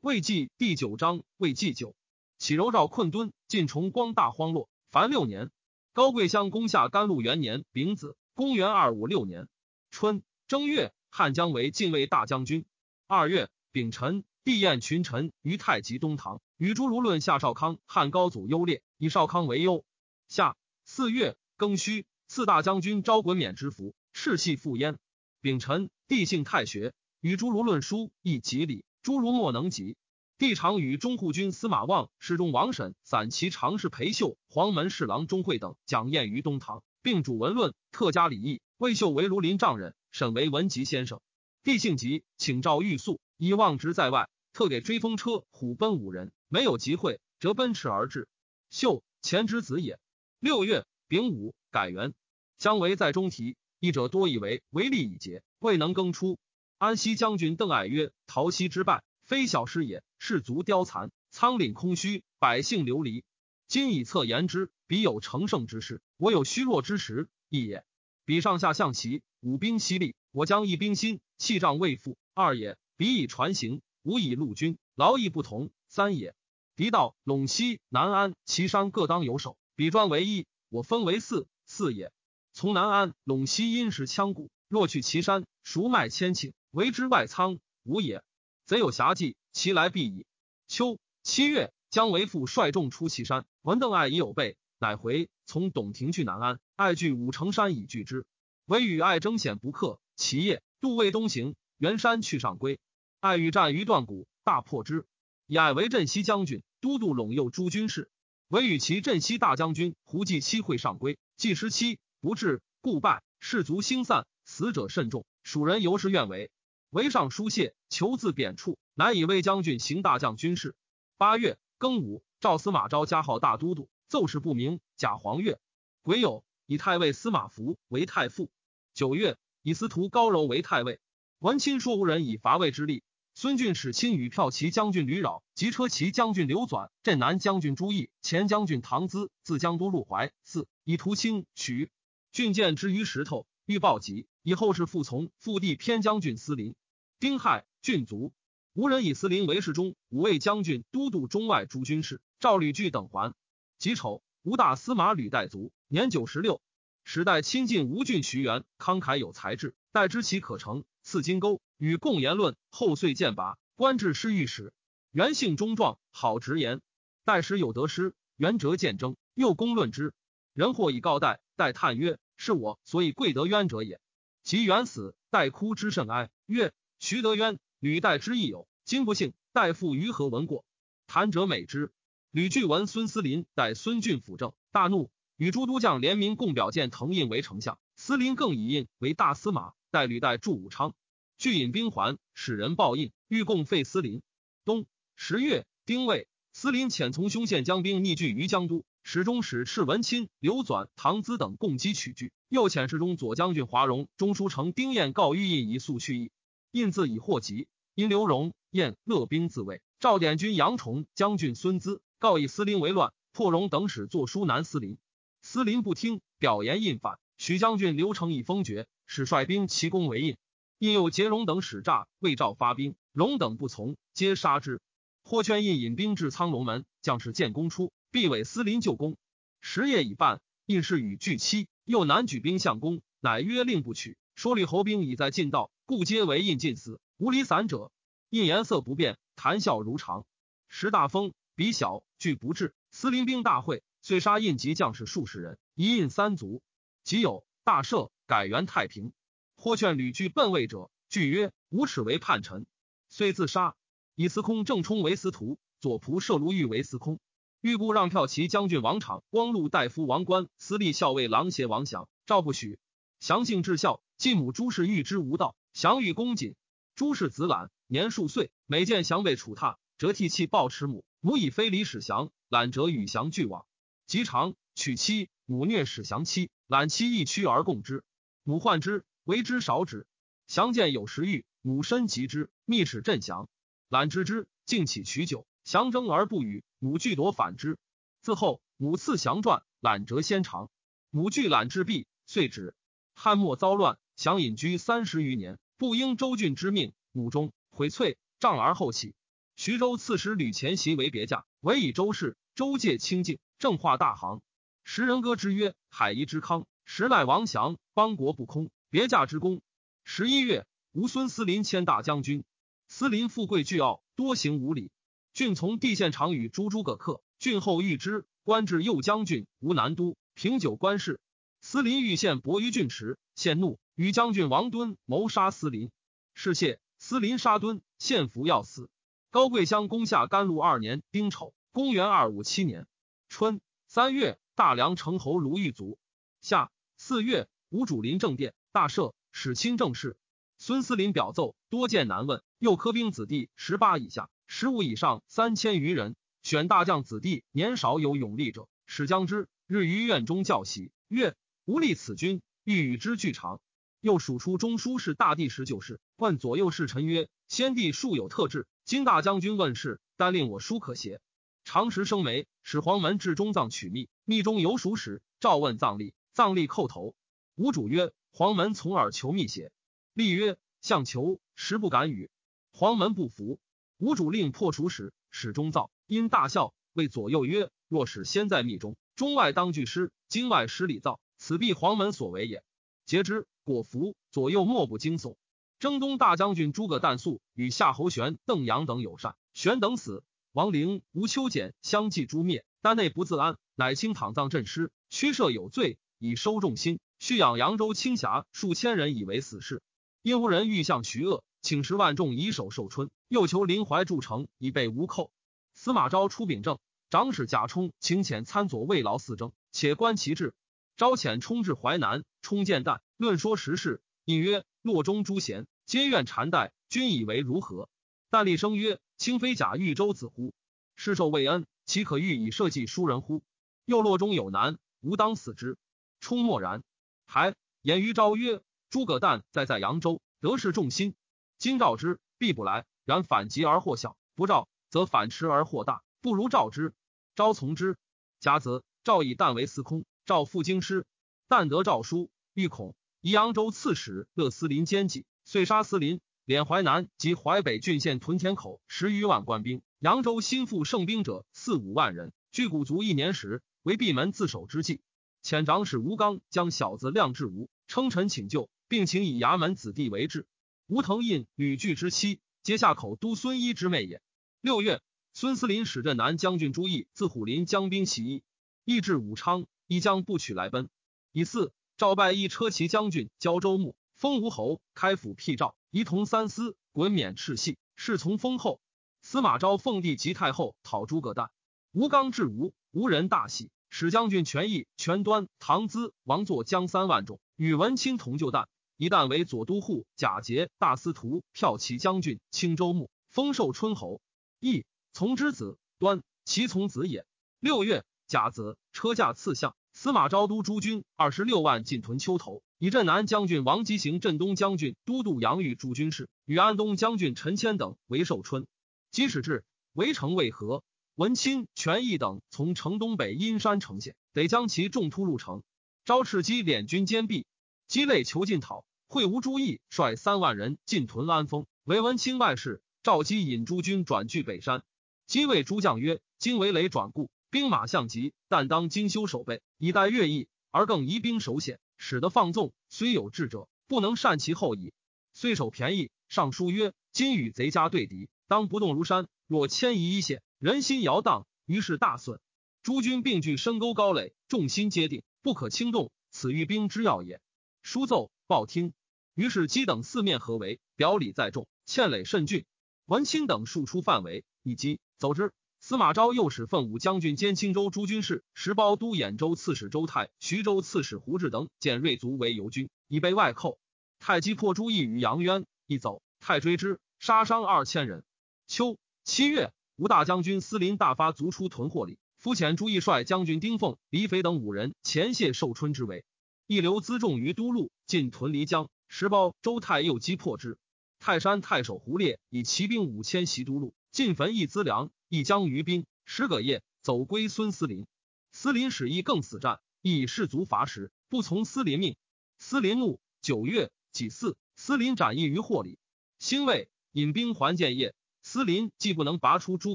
魏纪第九章，魏纪九，启柔绕困敦，晋崇光大荒落。凡六年，高贵乡攻下甘露元年丙子，公元二五六年春正月，汉江为晋卫大将军。二月丙辰，帝宴群臣于太极东堂，与诸儒论夏少康汉高祖优劣，以少康为优。夏四月庚戌，四大将军招衮冕之服，士气复焉。丙辰，帝幸太学，与诸儒论书，亦吉礼。诸儒莫能及，帝常与中护军司马望、侍中王审、散骑常侍裴秀、黄门侍郎钟会等讲宴于东堂，并主文论，特加礼义。魏秀为庐陵丈人，沈为文集先生。帝性急，请召御宿，以望职在外，特给追风车、虎奔五人，没有集会，则奔驰而至。秀前之子也。六月丙午，改元。姜维在中提，一者多以为为利已竭，未能更出。安西将军邓艾曰：“陶溪之败，非小事也。士卒凋残，仓廪空虚，百姓流离。今以策言之，彼有成胜之势，我有虚弱之时，亦也。彼上下象棋，武兵犀利，我将一兵心，气仗未复。二也。彼以船行，吾以陆军，劳逸不同。三也。敌道陇西、南安、岐山各当有守，彼专为一，我分为四。四也。从南安、陇西因时羌鼓，若去岐山，孰卖千顷。”为之外仓无也，贼有侠计，其来必矣。秋七月，姜维父率众出祁山，闻邓艾已有备，乃回。从董庭去南安，艾据五城山以拒之。惟与艾争险不克。其夜渡渭东行，袁山去上归。艾与战于断谷，大破之。以艾为镇西将军，都督陇右诸军事。惟与其镇西大将军胡济期会上归，计时期不至，故败。士卒兴散，死者甚众。蜀人尤是愿为。为上书谢，求自贬黜，乃以魏将军行大将军事。八月庚午，赵司马昭加号大都督，奏事不明。假黄钺。癸酉，以太尉司马孚为太傅。九月，以司徒高柔为太尉。文钦说无人以伐魏之力。孙俊使亲与骠骑将军吕扰及车骑将军刘纂、镇南将军朱毅、前将军唐咨自江都入淮。四以图清取郡见之于石头，欲报急，以后是复从复地偏将军司临。丁亥，郡卒，吴人以司林为侍中、五位将军、都督中外诸军事。赵吕据等还。己丑，吴大司马吕岱卒，年九十六。时代亲近吴郡徐元，慷慨有才智，待知其可成，赐金钩，与共言论。后遂剑拔，官至侍御史。元性忠壮，好直言。待时有得失，元折见争，又公论之。人或以告代，代叹曰：“是我所以贵得渊者也。”及元死，代哭之甚哀，曰。徐德渊、吕岱之亦友，今不幸，代父于何闻过？谈者美之。吕据闻孙思林代孙俊辅政，大怒，与诸都将联名共表见滕胤为丞相。思林更以印为大司马，代吕岱驻武昌。据引兵还，使人报印，欲共废思林。冬十月丁未，思林遣从凶县将兵逆拒于江都，始终使赤文钦、刘纂、唐咨等共击取据。又遣侍中左将军华容、中书丞丁彦告谕印以速去意。印自以祸及，因刘荣燕乐兵自卫。赵典军杨崇将军孙资告以司林为乱，破荣等使作书南司林。司林不听，表言印反。许将军刘成以封爵，使率兵齐攻为印。印又结荣等使诈，为赵发兵，荣等不从，皆杀之。霍劝印引兵至苍龙门，将士见攻出，必委司林救攻。时夜已半，印是与拒期，又南举兵向攻，乃曰令不取。说吕侯兵已在近道。故皆为印尽死，无离散者。印颜色不变，谈笑如常。时大风，比小，惧不至。司临兵大会，遂杀印及将士数十人，一印三族。即有大赦，改元太平。或劝吕据奔魏者，据曰：“无耻为叛臣。”遂自杀。以司空郑冲为司徒，左仆射卢玉为司空。欲故让骠骑将军王昶、光禄大夫王冠、司隶校尉郎协王祥，赵不许。祥性至孝，继母朱氏欲之无道。祥与恭谨，朱氏子懒，年数岁，每见祥被处榻，辄涕泣抱持母。母以非礼使祥，懒辄与祥俱往。及长娶妻，母虐使祥妻，懒妻一屈而共之。母患之，为之少止。祥见有时欲，母身及之，密使镇祥。懒知之，竟起取酒，祥争而不语，母拒夺反之。自后，母赐祥传，懒折先尝。母惧懒至弊，遂止。汉末遭乱。想隐居三十余年，不应周郡之命。母中悔淬，仗而后起。徐州刺史吕虔袭为别驾，委以周氏。周介清净，正化大行。时人歌之曰：“海夷之康，时赖王祥，邦国不空。别驾之功。”十一月，吴孙思林迁大将军。思林富贵巨傲，多行无礼。郡从地县常与诸诸葛恪。郡后遇之，官至右将军、吴南都，平酒官事。思林遇县伯于郡池，县怒，与将军王敦谋杀思林。是谢，思林杀敦，献俘要死。高贵乡攻下甘露二年丁丑，公元二五七年春三月，大梁城侯卢玉卒。夏四月，吴主临政殿，大赦，使亲政事。孙思林表奏，多见难问。又科兵子弟十八以下、十五以上三千余人，选大将子弟年少有勇力者，使将之。日于院中教习，曰：“吾立此君，欲与之俱长。”又数出中书侍大帝十九事，问左右侍臣曰：“先帝素有特制，今大将军问事，但令我书可邪？”常时生眉，使黄门至中藏取密，密中有属使，召问藏吏，藏吏叩头。吴主曰：“黄门从耳求密邪？”吏曰：“相求，实不敢与。”黄门不服，吴主令破除使，使中造，因大笑，谓左右曰：“若使先在密中，中外当俱失。今外失礼造，此必黄门所为也。”皆之，果服。左右莫不惊悚。征东大将军诸葛诞素与夏侯玄、邓阳等友善，玄等死，王陵、吴秋俭相继诛灭。丹内不自安，乃清躺葬阵尸，驱赦有罪，以收众心。蓄养扬州青霞数千人，以为死事。因无人欲向徐恶，请十万众以守寿春，又求临淮筑城，以备吴寇。司马昭出秉政，长史贾充请遣参佐慰劳四征，且观其志。昭遣冲至淮南，冲见旦，论说时事，隐曰：“洛中诸贤皆怨禅代，君以为如何？”但厉声曰：“卿非假豫州子乎？世受未恩，岂可欲以社稷疏人乎？又洛中有难，吾当死之。”冲默然。还言于昭曰。诸葛诞在在扬州，得势众心。今召之，必不来；然反急而祸小，不召则反迟而祸大，不如召之。昭从之。甲子，赵以旦为司空，赵赴京师。旦得诏书，欲恐宜扬州刺史乐思林奸计，遂杀思林，敛淮南及淮北郡县屯田口十余万官兵。扬州新复盛兵者四五万人，据古足一年时，为闭门自守之计。遣长史吴刚将小子亮至吴，称臣请救。并请以衙门子弟为质。吴腾胤、吕据之妻，皆下口都孙一之妹也。六月，孙思林使镇南将军朱毅自虎林将兵起义，义至武昌，一将不取来奔。以四，赵拜一车骑将军交州牧，封吴侯，开府辟赵，仪同三司，滚冕赤系，侍从封后。司马昭奉帝及太后讨诸葛诞，吴刚至吴，吴人大喜，使将军权益、权端、唐咨、王作将三万众与文钦同就诞。一旦为左都护、贾节、大司徒、骠骑将军、青州牧，封寿春侯。义从之子端，其从子也。六月，甲子，车驾赐相。司马昭都诸军二十六万进屯丘头，以镇南将军王基行、镇东将军都督杨玉诸军事，与安东将军陈谦等为寿春。即使至，围城未合，文钦、权义等从城东北阴山城陷，得将其众突入城。昭赤击敛军坚壁，击累求进讨。会吴朱义率三万人进屯安丰，为文钦外事。赵基引诸军转据北山。基谓诸将曰：“今为雷转固，兵马相急，但当精修守备，以待月益，而更移兵守险，使得放纵。虽有智者，不能善其后矣。虽守便宜，尚书曰：今与贼家对敌，当不动如山。若迁移一线，人心摇荡，于是大损。诸军并据深沟高垒，众心皆定，不可轻动。此欲兵之要也。”书奏报听。于是基等四面合围，表里在众，堑垒甚峻。文钦等数出范围，以击走之。司马昭又使奋武将军兼青州诸军事、石包都兖州刺史周泰、徐州刺史胡志等简锐卒为游军，以备外寇。太击破朱义于杨渊，一走，太追之，杀伤二千人。秋七月，吴大将军司林大发卒出屯获里，肤遣朱义率将军丁奉、李斐等五人前谢寿春之围，一留辎重于都路，进屯漓江。石包周泰又击破之。泰山太守胡烈以骑兵五千袭都路，进焚一资粮，一将于兵。十个夜走归孙思林。思林使意更死战，以士卒伐食，不从思林命。思林怒。九月己巳，思林斩义于霍里。兴未引兵还建业。司林既不能拔出诸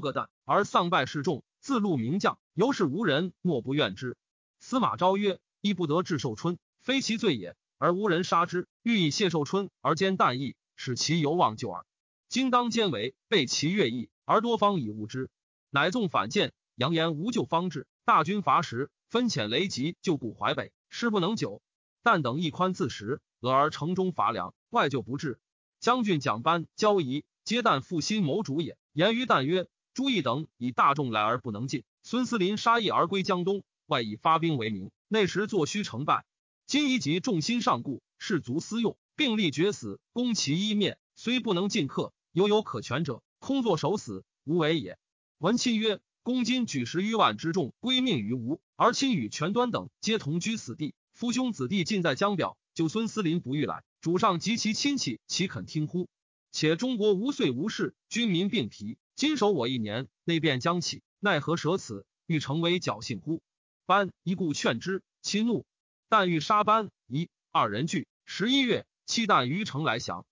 葛诞，而丧败示众，自戮名将，由是无人莫不怨之。司马昭曰：“亦不得治寿春，非其罪也，而无人杀之，欲以谢寿春而兼旦意，使其犹望救耳。今当兼为备其乐意，而多方以误之，乃纵反见，扬言无救方志。大军伐时，分遣雷吉救固淮北，师不能久。但等一宽自食，俄而城中乏粮，外救不至。将军蒋班、交仪皆旦复心谋主也。言于旦曰：朱毅等以大众来而不能进，孙思林杀义而归江东。”外以发兵为名，内时作虚成败。今宜及众心上固，士卒私用，并力决死，攻其一面，虽不能尽克，犹有可全者，空作守死，无为也。文钦曰：公今举十余万之众归命于吴，而亲与全端等皆同居死地，父兄子弟尽在江表，就孙思林不欲来，主上及其亲戚，岂肯听乎？且中国无岁无事，军民并疲，今守我一年，内变将起，奈何舍此？欲成为侥幸乎？班一故劝之，亲怒，但欲杀班一二人聚。十一月，弃旦于城来降。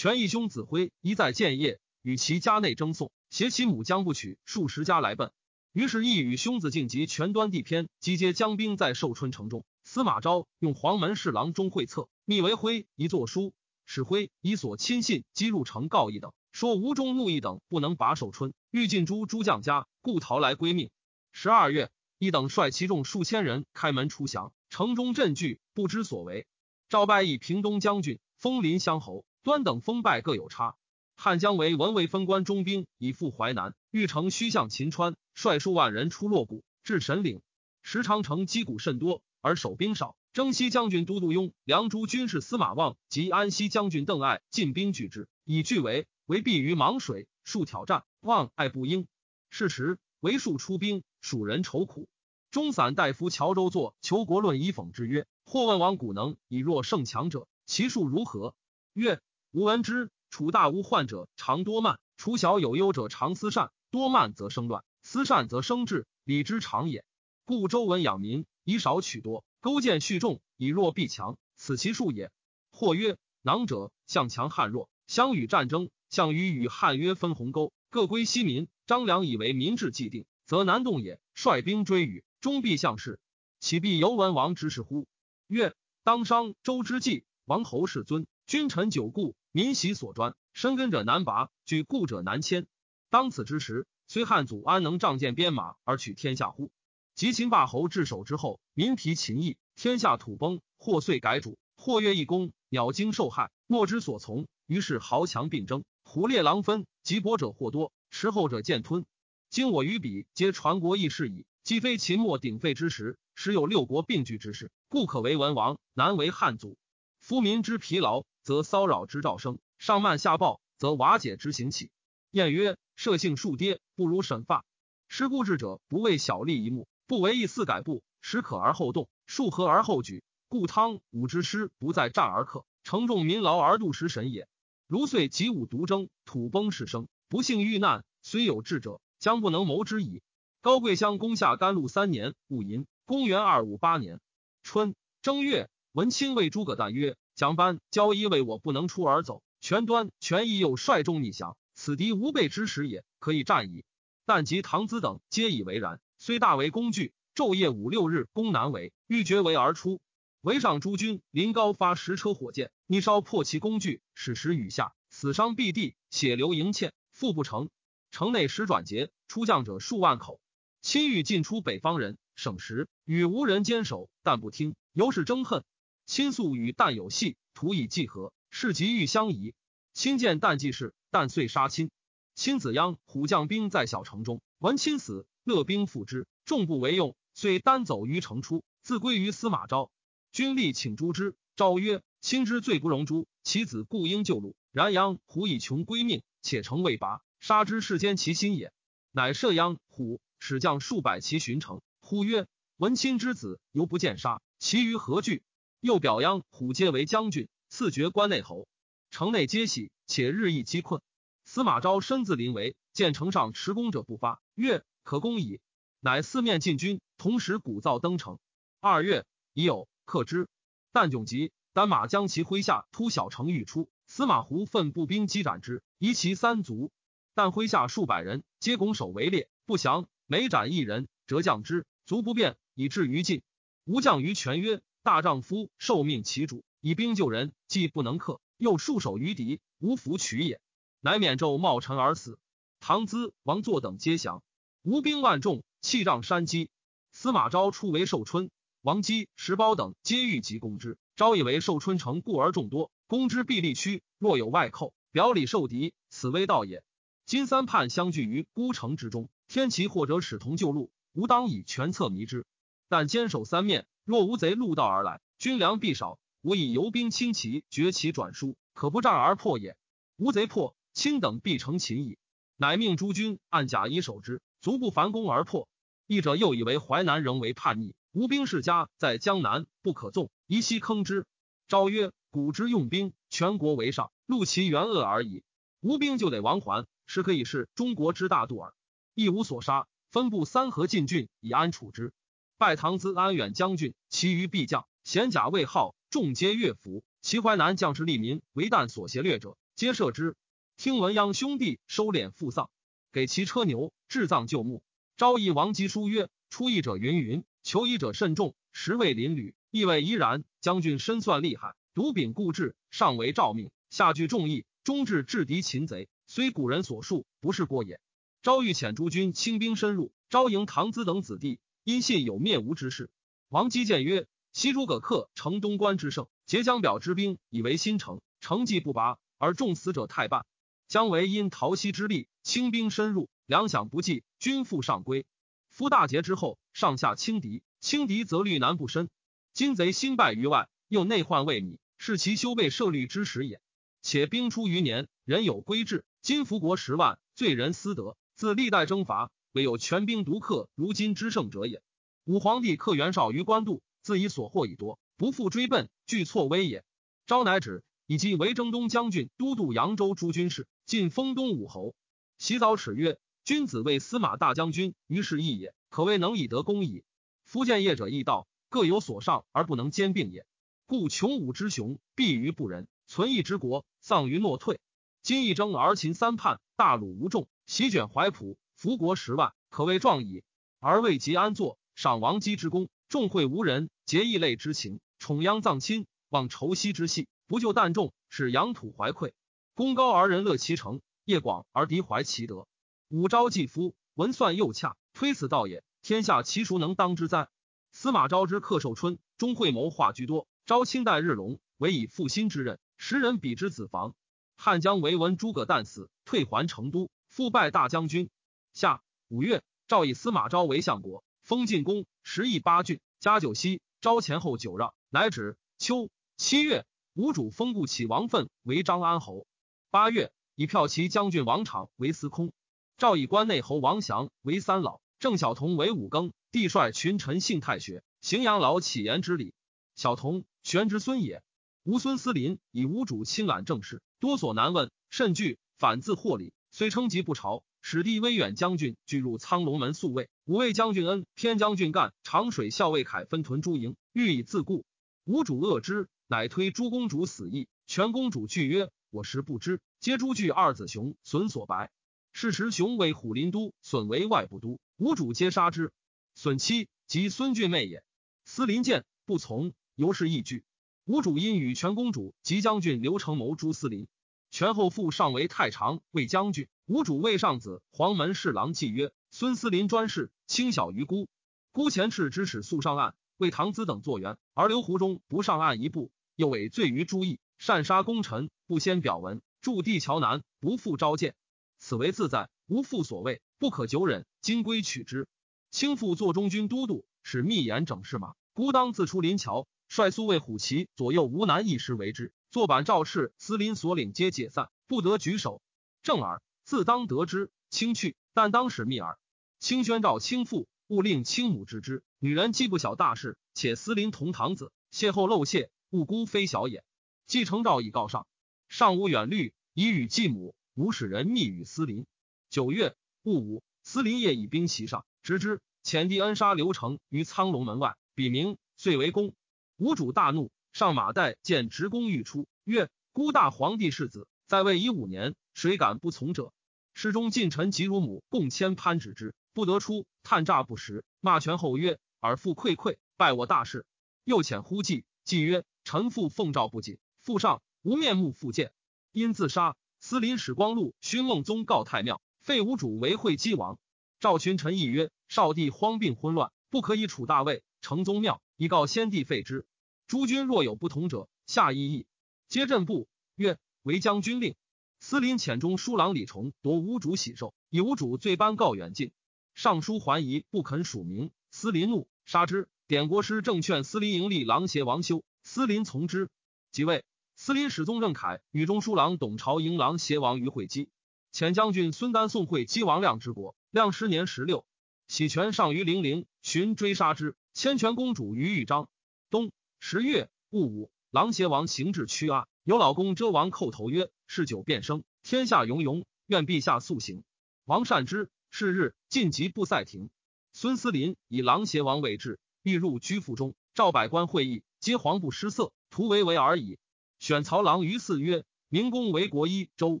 权义兄子辉一在建业，与其家内争讼，携其母将不取，数十家来奔。于是亦与兄子晋及全端地偏，集结将兵在寿春城中。司马昭用黄门侍郎钟会策密为辉一作书，使辉以所亲信击入城告义等，说吴中怒意等不能把寿春，欲进诸诸将家，故逃来归命。十二月。一等率其众数千人开门出降，城中震惧，不知所为。赵拜以平东将军，封临乡侯。端等封拜各有差。汉将为文为分关中兵，以赴淮南。欲乘须向秦川，率数万人出洛谷，至神岭。时长城击鼓甚多，而守兵少。征西将军都督雍、梁诸军事司马望及安西将军邓艾进兵拒之，以拒为为避于芒水，数挑战，望爱不应。是时为数出兵，蜀人愁苦。中散大夫乔州作《求国论》以讽之曰：“或问王古能以弱胜强者，其数如何？”曰：“吾闻之，楚大无患者常多慢，楚小有忧者常思善。多慢则生乱，思善则生智，礼之常也。故周文养民，以少取多，勾践蓄众，以弱避强，此其数也。”或曰：“囊者向强汉弱，相与战争，项羽与汉约分鸿沟，各归西民。张良以为民志既定，则难动也，率兵追与。”终必向事，岂必由文王之事乎？曰：当商周之际，王侯世尊，君臣久固，民习所专，深根者难拔，举固者难迁。当此之时，虽汉祖安能仗剑鞭马而取天下乎？及秦霸侯至守之后，民疲秦邑，天下土崩，或遂改主，或越一公，鸟惊受害，莫之所从。于是豪强并争，虎猎狼分，急薄者或多，持后者渐吞。今我与彼皆传国义事矣。既非秦末鼎沸之时，时有六国并据之势，故可为文王，难为汉祖。夫民之疲劳，则骚扰之兆生；上慢下暴，则瓦解之行起。晏曰：射性树跌，不如审发。失故智者，不为小利一目，不为意四改步，时可而后动，数合而后举。故汤武之师不在战而克，承重民劳而度时神也。如遂及武独争，土崩事生，不幸遇难，虽有智者，将不能谋之矣。高贵乡攻下甘露三年，戊寅，公元二五八年春正月，文钦谓诸葛诞曰：“蒋班、交衣为我不能出而走，全端、全义又率众逆降，此敌无备之时也，可以战矣。但及唐子等皆以为然，虽大为工具，昼夜五六日攻难为，欲绝围而出。围上诸军临高发十车火箭，逆烧破其工具，使时雨下，死伤必地，血流盈堑，复不成。城内时转捷，出将者数万口。”亲欲进出北方人，省时与无人坚守，但不听，由是争恨。亲素与旦有隙，图以计和，事急欲相疑。亲见旦既事，旦遂杀亲。亲子鞅虎将兵在小城中，闻亲死，乐兵复之，众不为用，遂单走于城出，自归于司马昭。君力请诛之，昭曰：亲之罪不容诛，其子故应救戮。然鞅虎以穷归命，且城未拔，杀之世间其心也。乃射鞅虎。使将数百骑巡城，呼曰：“闻亲之子，犹不见杀，其余何惧？”又表扬虎皆为将军，赐爵关内侯。城内皆喜，且日益饥困。司马昭身自临围，见城上持弓者不发，曰：“可攻矣。”乃四面进军，同时鼓噪登城。二月，已有克之。但窘急，单马将其麾下突小城欲出，司马胡奋步兵击斩之，夷其三族。但麾下数百人皆拱手为列，不降。每斩一人，折将之，卒不变，以至于尽。吴将于权曰：“大丈夫受命其主，以兵救人，既不能克，又束手于敌，无福取也。”乃免胄冒尘而死。唐咨、王作等皆降。吴兵万众，弃仗山积。司马昭出为寿春，王基、石苞等皆欲急攻之。昭以为寿春城故而众多，攻之必力屈。若有外寇，表里受敌，此危道也。今三叛相聚于孤城之中。天齐或者使同救路，吾当以全策迷之。但坚守三面，若无贼路道而来，军粮必少。吾以游兵轻骑绝其转输，可不战而破也。无贼破，卿等必成擒矣。乃命诸军按甲以守之，足不反攻而破。一者又以为淮南仍为叛逆，吴兵世家在江南，不可纵，宜悉坑之。昭曰：古之用兵，全国为上，戮其元恶而已。吴兵就得亡还，是可以是中国之大度耳。一无所杀，分布三河禁郡以安处之。拜唐咨安远将军，其余必将贤甲魏号，众皆乐服。齐淮南将士利民为旦所挟掠者，皆射之。听闻央兄弟收敛父丧，给其车牛，治葬旧墓。昭义王吉书曰：出役者云云，求医者甚众，实为邻旅，意味怡然。将军深算厉害，独秉固志，上为诏命，下具众义，终至制敌擒贼。虽古人所述，不是过也。昭欲遣诸军轻兵深入，招迎唐咨等子弟，因信有灭吴之势。王基谏曰：“西诸葛恪成东关之胜，结江表之兵以为新城，城计不拔，而众死者太半。姜维因逃西之力，轻兵深入，粮饷不济，军复上归。夫大捷之后，上下轻敌，轻敌则虑难不深。今贼新败于外，又内患未弭，是其修备设虑之时也。且兵出余年，人有归志，今服国十万，罪人私德。”自历代征伐，唯有全兵独克如今之胜者也。武皇帝克袁绍于官渡，自以所获已多，不复追奔，惧错威也。昭乃止，以及为征东将军、都督扬州诸军事，进封东武侯。洗澡耻曰：“君子为司马大将军，于是义也，可谓能以得功矣。”夫见业者义道，各有所上而不能兼并也。故穷武之雄，必于不仁；存义之国，丧于诺退。今一征而秦三叛，大虏无众。席卷怀朴，服国十万，可谓壮矣。而未及安坐，赏王姬之功，众会无人，结异类之情，宠殃葬亲，望仇息之系，不救旦众，使扬土怀愧。功高而人乐其成，业广而敌怀其德。武昭既夫，文算又洽，推此道也。天下其孰能当之哉？司马昭之克寿春，终会谋划居多。昭亲代日隆，唯以复兴之任，时人比之子房。汉将为闻诸葛诞死，退还成都。复拜大将军。夏五月，诏以司马昭为相国，封晋公，十邑八郡，加九锡。昭前后九让，乃止。秋七月，吴主封故起王奋为张安侯。八月，以骠骑将军王昶为司空。诏以关内侯王祥为三老，郑晓彤为五更。帝率群臣信太学，荥阳老启言之礼。小童玄之孙也。吴孙思林以吴主亲揽政事，多所难问，甚惧，反自获礼。虽称疾不朝，使弟威远将军拒入苍龙门宿卫。五位将军恩，偏将军干，长水校尉凯分屯诸营，欲以自固。吴主恶之，乃推诸公主死役。全公主惧曰：“我实不知。”皆诸惧二子雄损所白。是时雄为虎林都，损为外部都。吴主皆杀之。损妻即孙俊妹也。司林见不从，由是亦惧。吴主因与全公主及将军刘承谋诛司林。权后父上为太常魏将军，吴主魏上子黄门侍郎季曰：“孙思林专事，轻小于孤。孤前赤之使速上岸，为唐咨等作援，而刘胡中不上岸一步，又委罪于朱毅，擅杀功臣，不先表文，驻地桥南，不复召见。此为自在，无复所谓，不可久忍。今归取之。卿父做中军都督，使密言整事马，孤当自出临桥，率苏魏虎骑左右吴南一时为之。”坐板赵氏、司林所领皆解散，不得举手。正耳，自当得之，轻去，但当使密耳。卿宣召卿父，勿令卿母知之。女人既不晓大事，且司林同堂子，邂逅漏泄，勿孤非小也。继承诏已告上，上无远虑，以与继母。吾使人密与司林。九月戊午，司林夜以兵袭上，直之。遣帝恩杀刘成于苍龙门外，笔名，遂为公。吴主大怒。上马岱见执公欲出，曰：“孤大皇帝世子，在位已五年，谁敢不从者？”侍中近臣及乳母共迁潘止之，不得出，探诈不实，骂权后曰：“尔父愧愧，拜我大事。”又遣呼计，计曰：“臣父奉诏不谨，父上无面目复见，因自杀。”司林史光禄勋孟宗告太庙，废吴主为会稽王。赵群臣议曰：“少帝荒病昏乱，不可以处大位，成宗庙，以告先帝废之。诸君若有不同者，下议议。”皆镇部曰：“为将军令。”司林遣中书郎李崇夺吴主喜寿，以吴主罪颁告远近。尚书桓疑不肯署名，司林怒，杀之。典国师正劝司林迎立郎邪王修，司林从之。即位，司林始宗任凯与中书郎董朝迎郎邪王于会稽。前将军孙丹宋会稽王亮之国，亮十年十六，喜权上于零陵，寻追杀之，千泉公主于豫章。东十月戊午，狼邪王行至屈阿。有老公遮王叩头曰：“嗜酒变生，天下庸庸，愿陛下速行。”王善之。是日，晋级不赛庭。孙思林以狼邪王为质，欲入居府中，召百官会议，皆惶不失色，徒为为而已。选曹郎于寺曰：“明公为国一州，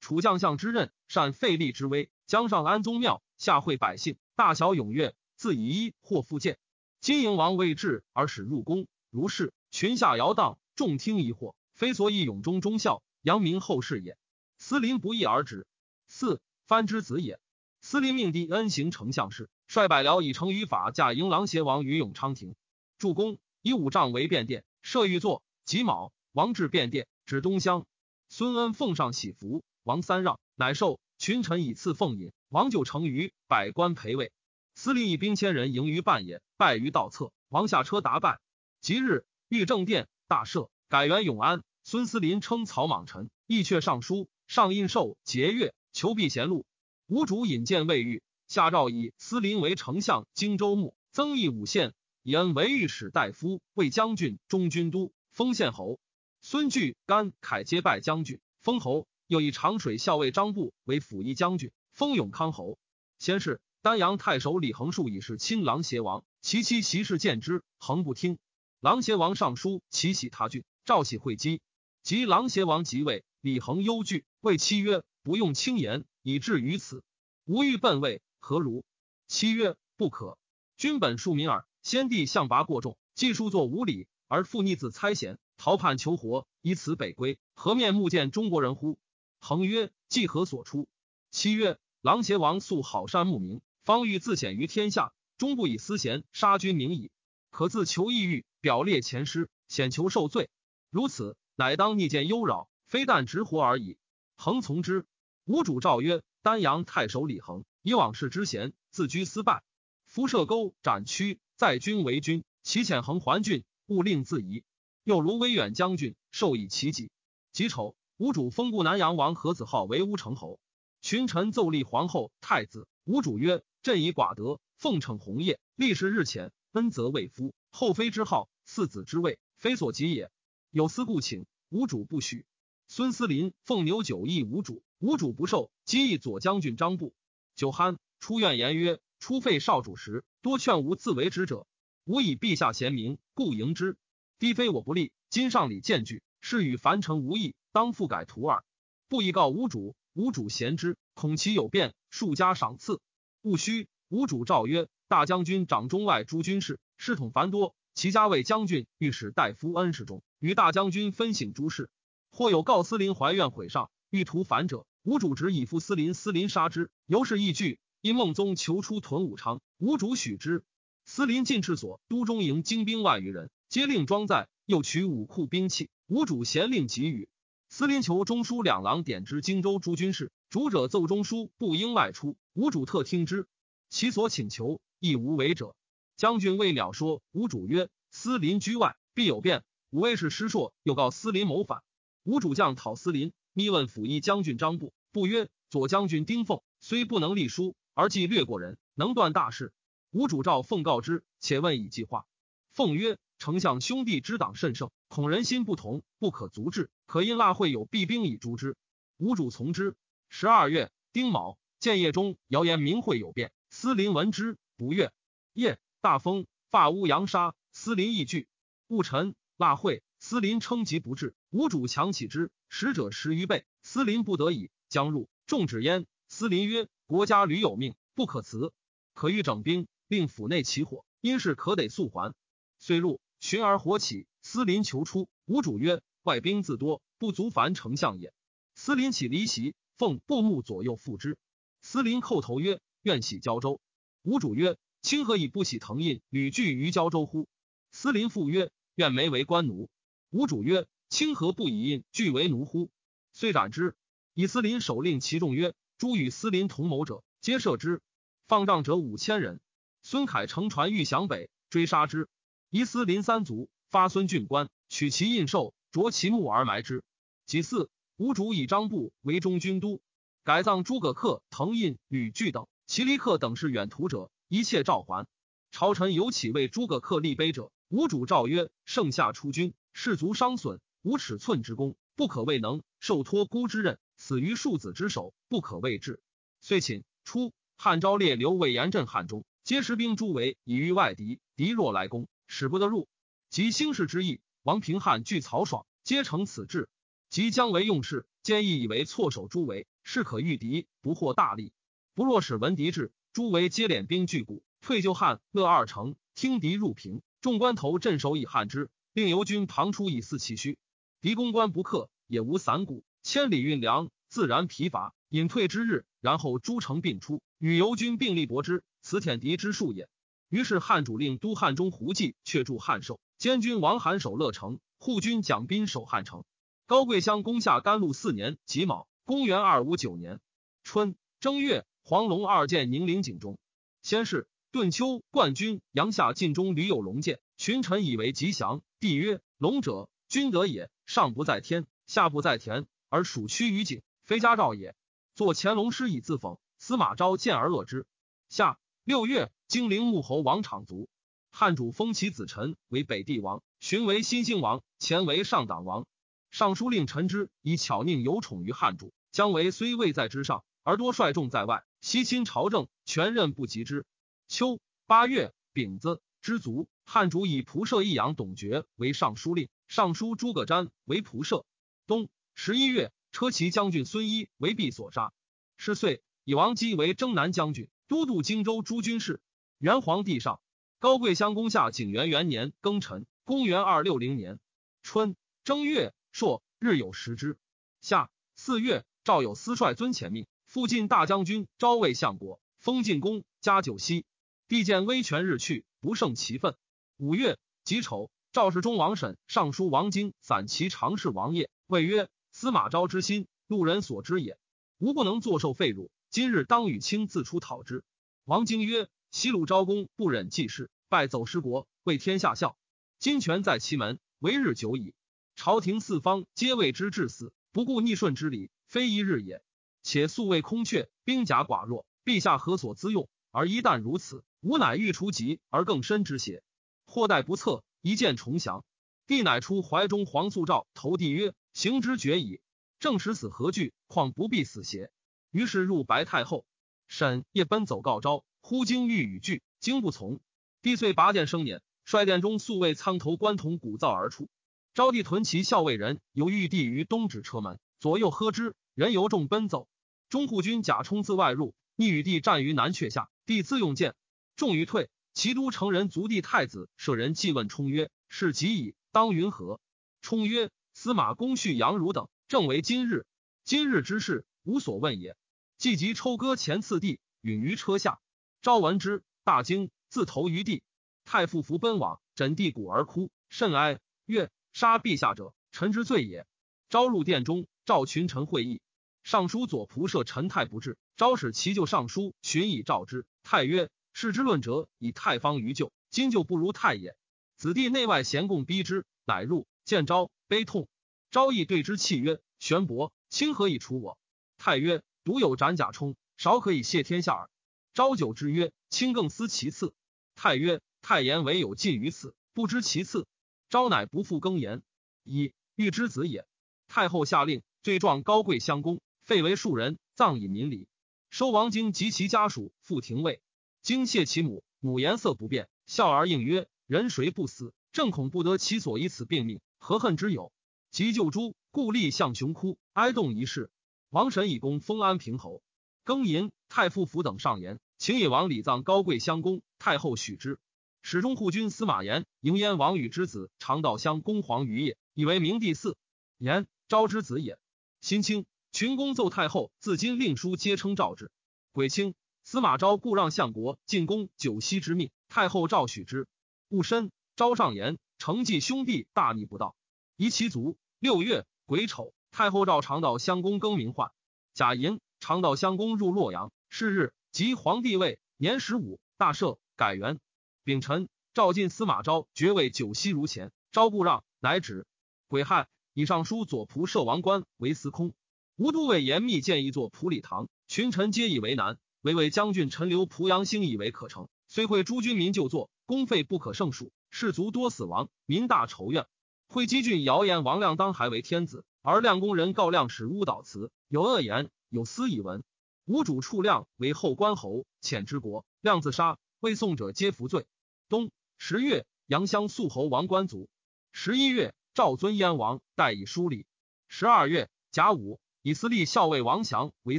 楚将相之任，善废立之威，将上安宗庙，下会百姓，大小踊跃，自以一或复见。金营王未至而使入宫，如是群下摇荡，众听疑惑。”非所以永中忠孝，扬名后世也。司林不义而止。四藩之子也。司林命帝恩行丞相事，率百僚以成于法，驾迎郎邪王于永昌亭。筑宫以五丈为便殿，设御座。己卯，王至便殿，指东乡。孙恩奉上喜服，王三让，乃受。群臣以赐奉饮。王就成于百官陪位。司林以兵千人迎于半野，败于道侧。王下车答拜。即日，御正殿大赦，改元永安。孙思林称曹莽臣，义阙尚书，上印绶节钺，求避贤禄。吴主引荐未遇，下诏以思林为丞相、荆州牧，增邑五县，以恩为御史大夫、卫将军、中军都，封县侯。孙据、甘凯皆拜将军，封侯。又以长水校尉张布为辅义将军，封永康侯。先是，丹阳太守李恒树以是亲郎邪王，其妻席氏见之，恒不听。郎邪王上书，其喜他郡，召喜会稽。及郎邪王即位，李恒忧惧，谓妻曰：“不用轻言，以至于此。吾欲奔位，何如？”妻曰：“不可。君本庶民耳，先帝相拔过重，既数作无礼，而复逆子猜贤，逃叛求活，以此北归，何面目见中国人乎？”恒曰：“既何所出？”妻曰：“郎邪王素好善慕名，方欲自显于天下，终不以私贤杀君名矣。可自求异欲，表列前师，显求受罪。如此。”乃当逆见忧扰，非但直活而已。恒从之。吴主诏曰：丹阳太守李恒以往事之贤，自居私败，夫射钩斩屈，在军为君。其遣恒还郡，勿令自疑。又如威远将军，授以其己。己丑，吴主封故南阳王何子浩为乌城侯。群臣奏立皇后、太子。吴主曰：朕以寡德，奉承鸿业，历时日浅，恩泽未夫。后妃之号，四子之位，非所及也。有司故请。无主不许。孙思林奉牛酒议吴主，无主不受，今议左将军张布。酒酣，出怨言曰：“初废少主时，多劝吾自为之者。吾以陛下贤明，故迎之。低非我不利，今上礼见据，是与樊城无异，当复改图耳。不以告吴主，吴主贤之，恐其有变，数加赏赐。戊戌，吾主诏曰：大将军掌中外诸军事，事统繁多。”其家为将军、御史大夫、恩侍中，与大将军分省诸事。或有告司林怀怨毁上，欲图反者，吴主直以夫司林，司林杀之。由是义惧。因孟宗求出屯武昌，吴主许之。司林进赤所，都中营精兵万余人，皆令装载，又取武库兵器。吴主咸令给予。司林求中书两郎点知荆州诸军事，主者奏中书不应外出。吴主特听之，其所请求亦无违者。将军魏淼说：“吴主曰：‘司林居外，必有变。’武威是师硕，又告司林谋反。吴主将讨司林，密问府尹将军张布，布曰：‘左将军丁奉虽不能立书，而既略过人，能断大事。’吴主召奉告之，且问以计划。奉曰：‘丞相兄弟之党甚盛，恐人心不同，不可足治，可因腊会有弊兵以诛之。’吴主从之。十二月丁卯，建业中谣言明会有变，司林闻之，不悦。夜。大风，发乌扬沙，司林亦惧。戊辰，腊会，司林称疾不至，吴主强起之，使者十余倍。司林不得已，将入，众止焉。司林曰：“国家屡有命，不可辞。可欲整兵，令府内起火，因事可得速还。”遂入，寻而火起。司林求出，吴主曰：“外兵自多，不足烦丞相也。”司林起离席，奉布幕左右附之。司林叩头曰：“愿喜交州。”吴主曰：“清河以不喜腾印，屡拒于交州乎？”司临复曰：“愿没为官奴。”吴主曰：“清河不以印拒为奴乎？”遂斩之。以司林首令其众曰：“诸与司林同谋者，皆射之。放仗者五千人。”孙凯乘船欲降北，追杀之。夷司林三族，发孙郡官，取其印绶，着其墓而埋之。己巳，吴主以张布为中军都，改葬诸葛恪、滕印、吕据等。其离客等是远途者，一切召还。朝臣有起为诸葛恪立碑者，吴主诏曰：“盛夏出军，士卒伤损，无尺寸之功，不可谓能。受托孤之任，死于庶子之手，不可谓治。”遂寝。初，汉昭烈刘魏严镇汉中，皆实兵诸围，以御外敌。敌若来攻。使不得入，及兴事之意，王平汉拒曹爽，皆成此志。即将为用事，坚毅以为措手诸围，是可御敌，不获大利。不若使闻敌至，诸围皆敛兵拒谷，退就汉乐二城，听敌入平。众关头镇守以汉之，令游军旁出以四其虚。敌攻关不克，也无散谷，千里运粮，自然疲乏。隐退之日，然后诸城并出，与游军并力搏之，此舔敌之术也。于是汉主令都汉中胡济却驻汉寿，监军王罕守乐城，护军蒋斌守汉城。高贵乡攻下甘露四年己卯，公元二五九年春正月，黄龙二剑宁陵井中。先是，顿丘冠军阳下晋中屡有龙剑，群臣以为吉祥。帝曰：“龙者，君德也。上不在天，下不在田，而属屈于井，非家兆也。”作乾隆诗以自讽。司马昭见而恶之。下六月。金陵穆侯王昶卒，汉主封其子臣为北地王，寻为新兴王，前为上党王。尚书令陈之以巧佞有宠于汉主，姜维虽位在之上，而多率众在外，西侵朝政，权任不及之。秋八月丙子，知卒。汉主以仆射益阳董厥为尚书令，尚书诸葛瞻为仆射。冬十一月，车骑将军孙一为避所杀。是岁，以王基为征南将军，都督荆州诸军事。元皇帝上，高贵乡公下景元元年庚辰，公元二六零年春正月朔，日有食之。夏四月，赵有司率尊前命，附近大将军，昭魏相国，封晋公，加九锡。帝见威权日去，不胜其愤。五月己丑，赵世忠王审尚书王经散骑常侍王业，谓曰：“司马昭之心，路人所知也。吾不能坐受废辱，今日当与卿自出讨之。”王经曰。西鲁昭公不忍济世，败走失国，为天下笑。今权在其门，为日久矣。朝廷四方皆为之致死，不顾逆顺之理，非一日也。且素未空阙，兵甲寡弱，陛下何所资用？而一旦如此，吾乃欲除疾而更深之邪？或待不测，一箭重降。帝乃出怀中黄素诏，投帝曰：“行之决矣。正使死何惧？况不必死邪？”于是入白太后，沈夜奔走告昭。忽惊欲与拒，惊不从。帝遂拔剑生辇，率殿中素卫苍头官童鼓噪而出。昭帝屯骑校尉人由御帝于东指车门，左右喝之，人由众奔走。中护军贾充自外入，逆与帝战于南阙下。帝自用剑，众于退。齐都城人族弟太子舍人祭问冲曰：“是即矣，当云何？”冲曰：“司马公婿杨儒等，正为今日。今日之事，无所问也。”既即抽戈前次第，允于车下。昭闻之，大惊，自投于地。太傅伏奔往，枕地骨而哭，甚哀，曰：“杀陛下者，臣之罪也。”昭入殿中，召群臣会议。尚书左仆射陈泰不至，昭使其就尚书寻以召之。太曰：“事之论者，以太方于旧，今就不如太也。”子弟内外咸共逼之，乃入见昭，悲痛。昭亦对之泣曰：“玄伯，卿何以除我？”太曰：“独有斩甲冲，少可以谢天下耳。”昭久之曰：“卿更思其次。”太曰：“太言唯有尽于此，不知其次。”昭乃不复更言。以欲之子也。太后下令，罪状高贵相公，废为庶人，葬以民礼。收王经及其家属，复廷尉。经谢其母，母颜色不变，笑而应曰：“人谁不死？正恐不得其所以此病命，何恨之有？”急救诸故立向雄哭，哀动一世。王神以功封安平侯。庚寅，太傅府等上言，请以王礼葬高贵襄公。太后许之。始中护军司马炎迎燕王宇之子常道襄公皇于业，以为明帝嗣。言昭之子也。新清，群公奏太后，自今令书皆称诏之。癸清，司马昭故让相国进宫九锡之命，太后诏许之。戊申，昭上言，承继兄弟大逆不道，夷其族。六月癸丑，太后诏常道襄公更名换。贾寅，常道襄公入洛阳，是日即皇帝位，年十五，大赦，改元。丙辰，召进司马昭爵位九锡如前，昭不让，乃止。癸亥，以上书左仆射王冠为司空。吴都尉严密建一座仆礼堂，群臣皆以为难。唯为将军陈留濮阳兴以为可成，虽会诸军民就坐，公费不可胜数，士卒多死亡，民大仇怨。会稽郡谣言王亮当还为天子，而亮公人告亮使诬导辞，有恶言，有私以闻。吴主处亮为后关侯，遣之国，亮自杀。未送者皆服罪。冬十月，阳乡肃侯王冠卒。十一月，赵尊燕王，代以书礼。十二月甲午，以司隶校尉王祥为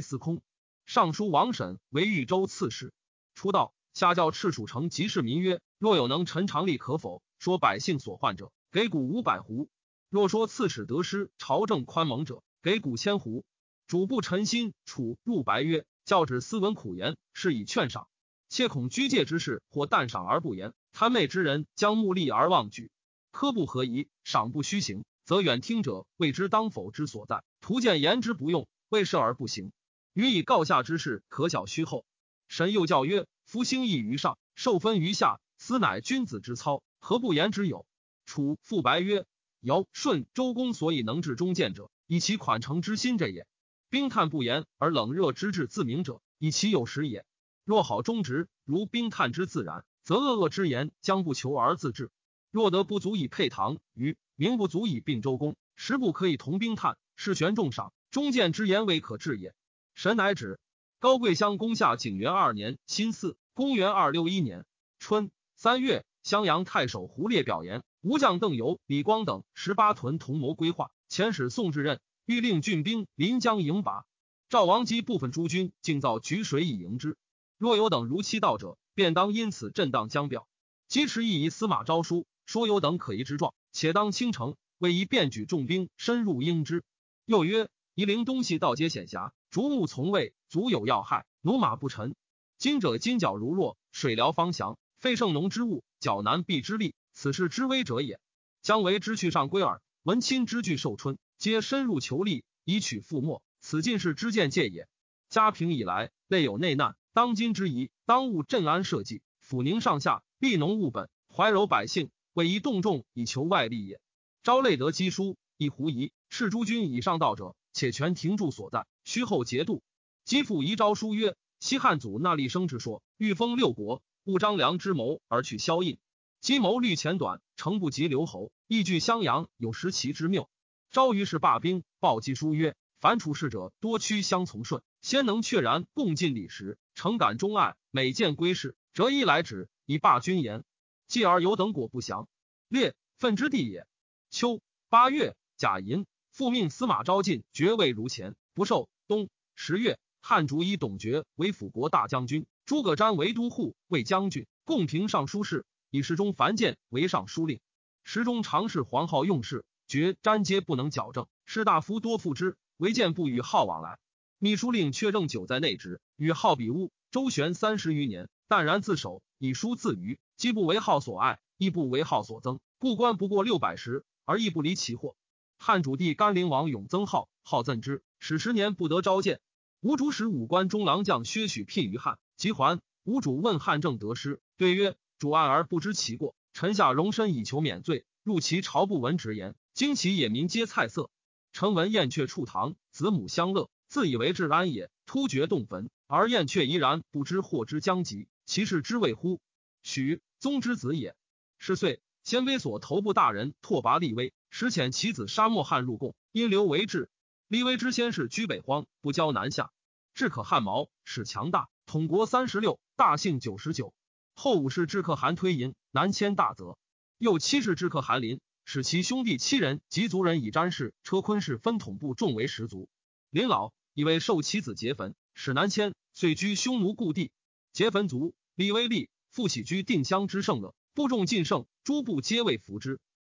司空，尚书王审为豫州刺史。初到，下教赤楚城及市民曰：若有能陈长吏可否？说百姓所患者，给谷五百斛；若说刺史得失，朝政宽蒙者，给谷千斛。主不臣心，楚入白曰：教旨斯文苦言，是以劝赏。切恐居戒之事，或淡赏而不言，贪昧之人将目利而忘举。科不合宜，赏不虚行，则远听者未知当否之所在。徒见言之不用，未设而不行。予以告下之事，可小虚后。神又教曰：夫兴义于上，受分于下，斯乃君子之操，何不言之有？楚复白曰：尧舜周公所以能治中见者，以其款诚之心者也。冰炭不言而冷热之至自明者，以其有时也。若好忠直，如冰炭之自然，则恶恶之言将不求而自治。若得不足以配唐虞，名不足以并周公，实不可以同兵炭。是权重赏，忠谏之言未可治也。神乃止。高贵乡攻下景元二年辛巳，公元二六一年春三月，襄阳太守胡烈表言，吴将邓游、李光等十八屯同谋规划，遣使宋至任，欲令郡兵临江迎拔。赵王基部分诸军竟造举水以迎之。若有等如期到者，便当因此震荡江表。即持亦以司马昭书，说有等可疑之状，且当倾城，为一便举重兵深入应之。又曰：夷陵东西道皆险狭，竹木从未，足有要害，驽马不沉。今者金角如若，水疗方详，非盛农之物，较难避之力，此事之危者也。将为之去上归耳。文亲之惧受春，皆深入求利，以取覆没。此进士之见戒也。家平以来，内有内难。当今之宜，当务镇安社稷，抚宁上下，利农务本，怀柔百姓，为一动众以求外利也。昭累得积书，以狐疑，斥诸君以上道者，且全停驻所在，虚后节度。基父遗昭书曰：西汉祖纳立生之说，欲封六国，误张良之谋而去萧印。积谋虑浅短，诚不及留侯，亦据襄阳，有时其之谬。昭于是罢兵，报基书曰：凡处事者，多趋相从顺。先能确然共进礼时，诚感忠爱，每见归事，折衣来止，以罢君言。继而有等果不详，列愤之地也。秋八月，甲寅，复命司马昭进爵位如前，不受。冬十月，汉主以董厥为辅国大将军，诸葛瞻为都护卫将军，共平尚书事，以侍中樊建为尚书令。时中常侍黄皓用事，厥瞻皆不能矫正，士大夫多附之，唯见不与皓往来。秘书令却正久在内职，与好比屋周旋三十余年，淡然自守，以书自娱，既不为好所爱，亦不为好所增。故官不过六百石，而亦不离其祸。汉主帝甘陵王永增号，号赠之，始十年不得召见。吴主使武官中郎将薛许聘于汉，即还。吴主问汉正得失，对曰：主案而不知其过，臣下容身以求免罪。入其朝不闻直言，惊其野民皆菜色。臣闻燕雀处堂，子母相乐。自以为治安也，突厥动坟，而燕却怡然不知祸之将及，其事之谓乎？许宗之子也。十岁，鲜卑所头部大人拓跋力威，时遣其子沙漠汉入贡，因刘为质。力威之先是居北荒，不交南下，至可汗毛，使强大，统国三十六，大姓九十九。后五世至可汗推银，南迁大泽。又七世至可汗林，使其兄弟七人及族人以詹氏、车坤氏分统部众为十族。临老。以为受其子劫坟，使南迁，遂居匈奴故地，劫焚族。立威立，复起居定襄之盛乐，部众尽盛，诸部皆为服之。